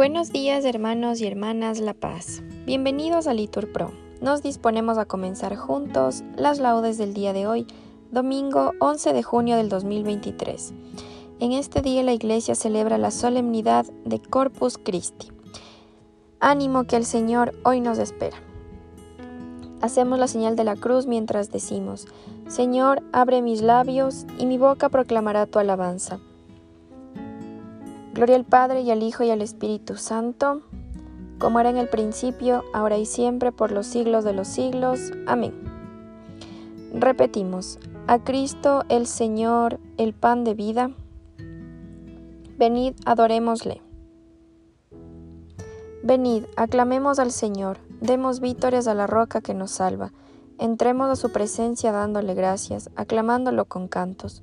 Buenos días hermanos y hermanas La Paz. Bienvenidos a Litur Pro. Nos disponemos a comenzar juntos las laudes del día de hoy, domingo 11 de junio del 2023. En este día la iglesia celebra la solemnidad de Corpus Christi. Ánimo que el Señor hoy nos espera. Hacemos la señal de la cruz mientras decimos, Señor, abre mis labios y mi boca proclamará tu alabanza. Gloria al Padre y al Hijo y al Espíritu Santo, como era en el principio, ahora y siempre, por los siglos de los siglos. Amén. Repetimos, a Cristo el Señor, el pan de vida. Venid, adorémosle. Venid, aclamemos al Señor, demos vítores a la roca que nos salva. Entremos a su presencia dándole gracias, aclamándolo con cantos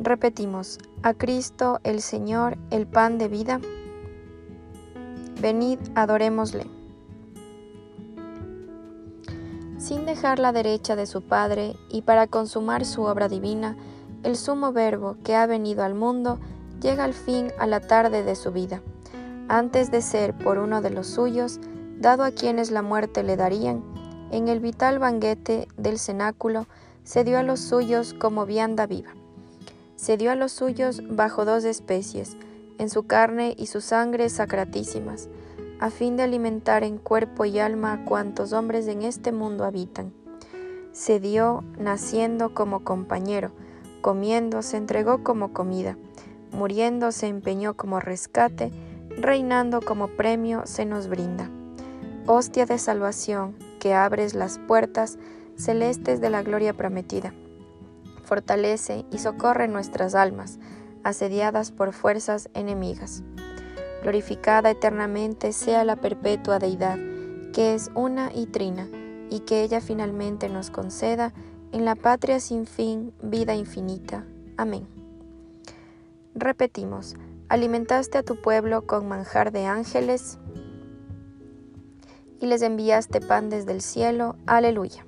Repetimos, a Cristo el Señor, el pan de vida. Venid, adorémosle. Sin dejar la derecha de su Padre y para consumar su obra divina, el sumo verbo que ha venido al mundo llega al fin a la tarde de su vida, antes de ser por uno de los suyos, dado a quienes la muerte le darían, en el vital banquete del cenáculo se dio a los suyos como vianda viva se dio a los suyos bajo dos especies, en su carne y su sangre sacratísimas, a fin de alimentar en cuerpo y alma a cuantos hombres en este mundo habitan. Se dio naciendo como compañero, comiendo se entregó como comida, muriendo se empeñó como rescate, reinando como premio se nos brinda. Hostia de salvación, que abres las puertas celestes de la gloria prometida fortalece y socorre nuestras almas, asediadas por fuerzas enemigas. Glorificada eternamente sea la perpetua deidad, que es una y trina, y que ella finalmente nos conceda en la patria sin fin vida infinita. Amén. Repetimos, alimentaste a tu pueblo con manjar de ángeles y les enviaste pan desde el cielo. Aleluya.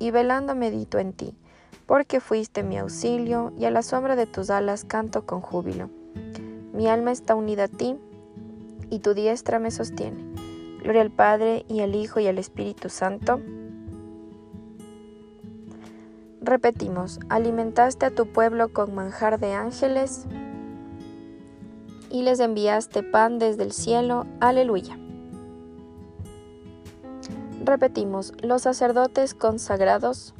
y velando medito en ti, porque fuiste mi auxilio y a la sombra de tus alas canto con júbilo. Mi alma está unida a ti y tu diestra me sostiene. Gloria al Padre y al Hijo y al Espíritu Santo. Repetimos, alimentaste a tu pueblo con manjar de ángeles y les enviaste pan desde el cielo. Aleluya. Repetimos, los sacerdotes consagrados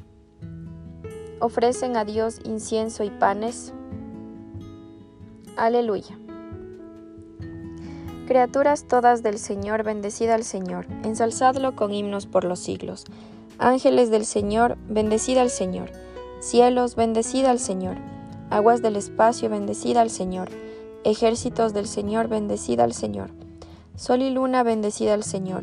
ofrecen a Dios incienso y panes. Aleluya. Criaturas todas del Señor, bendecida al Señor, ensalzadlo con himnos por los siglos. Ángeles del Señor, bendecida al Señor. Cielos, bendecida al Señor. Aguas del espacio, bendecida al Señor. Ejércitos del Señor, bendecida al Señor. Sol y luna, bendecida al Señor.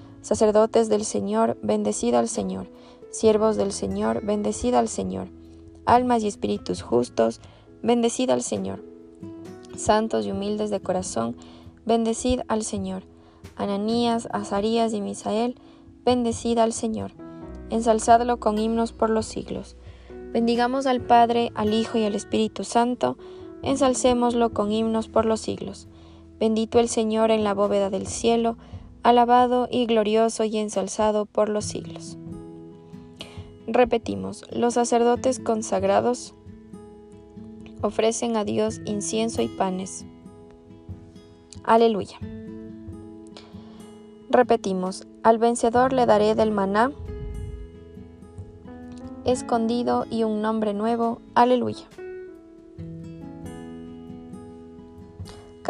Sacerdotes del Señor, bendecida al Señor. Siervos del Señor, bendecida al Señor. Almas y espíritus justos, bendecida al Señor. Santos y humildes de corazón, bendecid al Señor. Ananías, Azarías y Misael, bendecida al Señor ensalzadlo con himnos por los siglos. Bendigamos al Padre, al Hijo y al Espíritu Santo, ensalcémoslo con himnos por los siglos. Bendito el Señor en la bóveda del cielo, alabado y glorioso y ensalzado por los siglos. Repetimos, los sacerdotes consagrados ofrecen a Dios incienso y panes. Aleluya. Repetimos, al vencedor le daré del maná escondido y un nombre nuevo. Aleluya.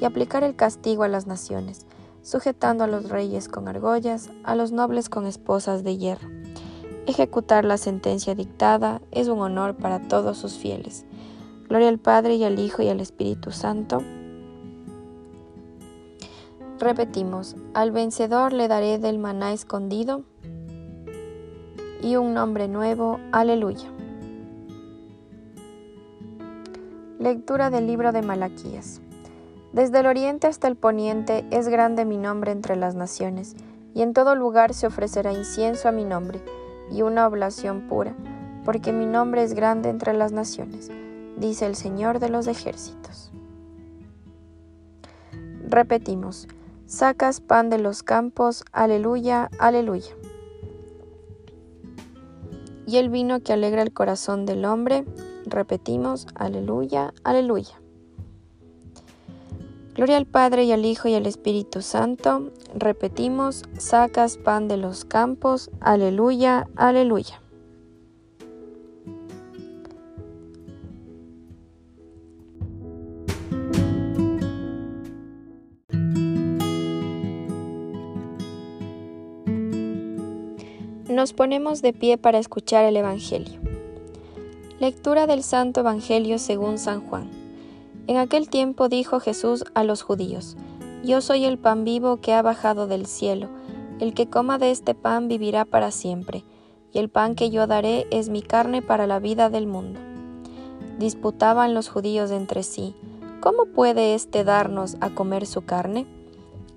y aplicar el castigo a las naciones, sujetando a los reyes con argollas, a los nobles con esposas de hierro. Ejecutar la sentencia dictada es un honor para todos sus fieles. Gloria al Padre y al Hijo y al Espíritu Santo. Repetimos, al vencedor le daré del maná escondido y un nombre nuevo. Aleluya. Lectura del libro de Malaquías. Desde el oriente hasta el poniente es grande mi nombre entre las naciones, y en todo lugar se ofrecerá incienso a mi nombre, y una oblación pura, porque mi nombre es grande entre las naciones, dice el Señor de los ejércitos. Repetimos, sacas pan de los campos, aleluya, aleluya y el vino que alegra el corazón del hombre. Repetimos, aleluya, aleluya. Gloria al Padre y al Hijo y al Espíritu Santo. Repetimos, sacas pan de los campos, aleluya, aleluya. Nos ponemos de pie para escuchar el Evangelio. Lectura del Santo Evangelio según San Juan. En aquel tiempo dijo Jesús a los judíos, Yo soy el pan vivo que ha bajado del cielo, el que coma de este pan vivirá para siempre, y el pan que yo daré es mi carne para la vida del mundo. Disputaban los judíos entre sí, ¿cómo puede éste darnos a comer su carne?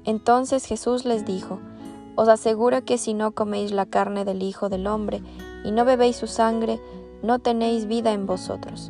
Entonces Jesús les dijo, os aseguro que si no coméis la carne del Hijo del Hombre y no bebéis su sangre, no tenéis vida en vosotros.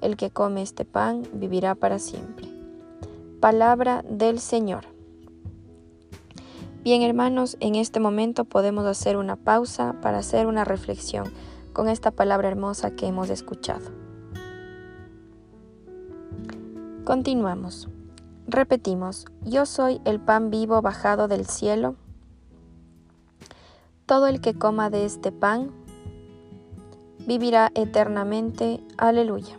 El que come este pan vivirá para siempre. Palabra del Señor. Bien hermanos, en este momento podemos hacer una pausa para hacer una reflexión con esta palabra hermosa que hemos escuchado. Continuamos. Repetimos, yo soy el pan vivo bajado del cielo Todo el que coma de este pan vivirá eternamente. Aleluya.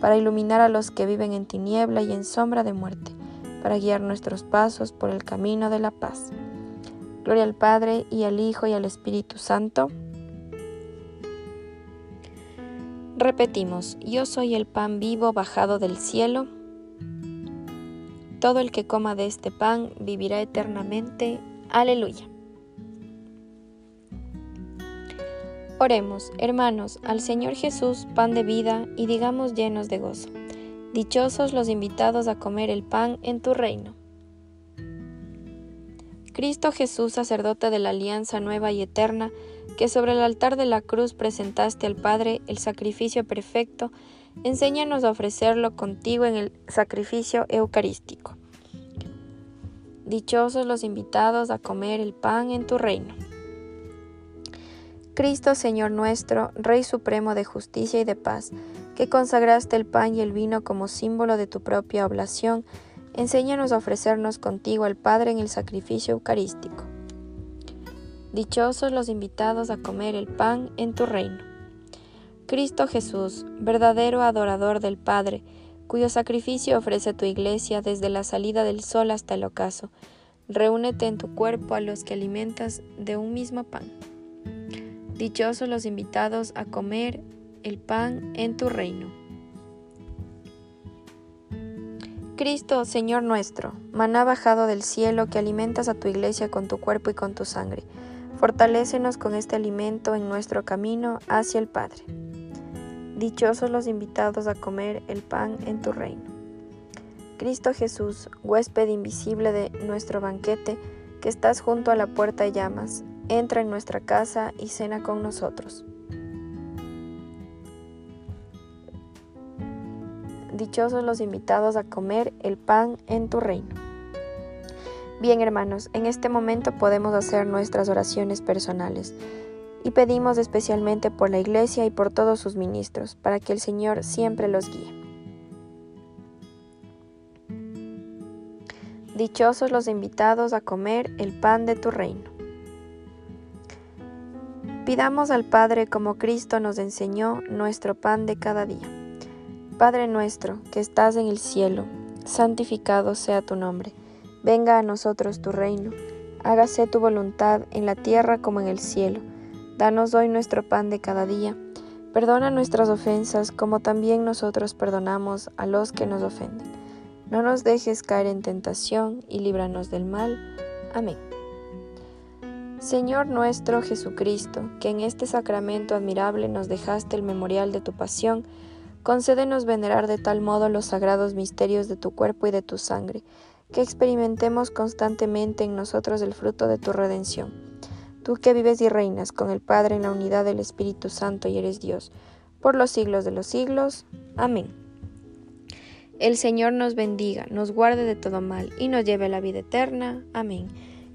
para iluminar a los que viven en tiniebla y en sombra de muerte, para guiar nuestros pasos por el camino de la paz. Gloria al Padre y al Hijo y al Espíritu Santo. Repetimos, yo soy el pan vivo bajado del cielo. Todo el que coma de este pan vivirá eternamente. Aleluya. Oremos, hermanos, al Señor Jesús, pan de vida, y digamos llenos de gozo. Dichosos los invitados a comer el pan en tu reino. Cristo Jesús, sacerdote de la alianza nueva y eterna, que sobre el altar de la cruz presentaste al Padre el sacrificio perfecto, enséñanos a ofrecerlo contigo en el sacrificio eucarístico. Dichosos los invitados a comer el pan en tu reino. Cristo Señor nuestro, Rey Supremo de justicia y de paz, que consagraste el pan y el vino como símbolo de tu propia oblación, enséñanos a ofrecernos contigo al Padre en el sacrificio eucarístico. Dichosos los invitados a comer el pan en tu reino. Cristo Jesús, verdadero adorador del Padre, cuyo sacrificio ofrece tu iglesia desde la salida del sol hasta el ocaso, reúnete en tu cuerpo a los que alimentas de un mismo pan. Dichosos los invitados a comer el pan en tu reino. Cristo, Señor nuestro, maná bajado del cielo que alimentas a tu iglesia con tu cuerpo y con tu sangre, fortalécenos con este alimento en nuestro camino hacia el Padre. Dichosos los invitados a comer el pan en tu reino. Cristo Jesús, huésped invisible de nuestro banquete, que estás junto a la puerta y llamas, entra en nuestra casa y cena con nosotros. Dichosos los invitados a comer el pan en tu reino. Bien hermanos, en este momento podemos hacer nuestras oraciones personales y pedimos especialmente por la Iglesia y por todos sus ministros, para que el Señor siempre los guíe. Dichosos los invitados a comer el pan de tu reino. Pidamos al Padre como Cristo nos enseñó nuestro pan de cada día. Padre nuestro, que estás en el cielo, santificado sea tu nombre. Venga a nosotros tu reino. Hágase tu voluntad en la tierra como en el cielo. Danos hoy nuestro pan de cada día. Perdona nuestras ofensas como también nosotros perdonamos a los que nos ofenden. No nos dejes caer en tentación y líbranos del mal. Amén. Señor nuestro Jesucristo, que en este sacramento admirable nos dejaste el memorial de tu pasión, concédenos venerar de tal modo los sagrados misterios de tu cuerpo y de tu sangre, que experimentemos constantemente en nosotros el fruto de tu redención. Tú que vives y reinas con el Padre en la unidad del Espíritu Santo y eres Dios, por los siglos de los siglos. Amén. El Señor nos bendiga, nos guarde de todo mal y nos lleve a la vida eterna. Amén.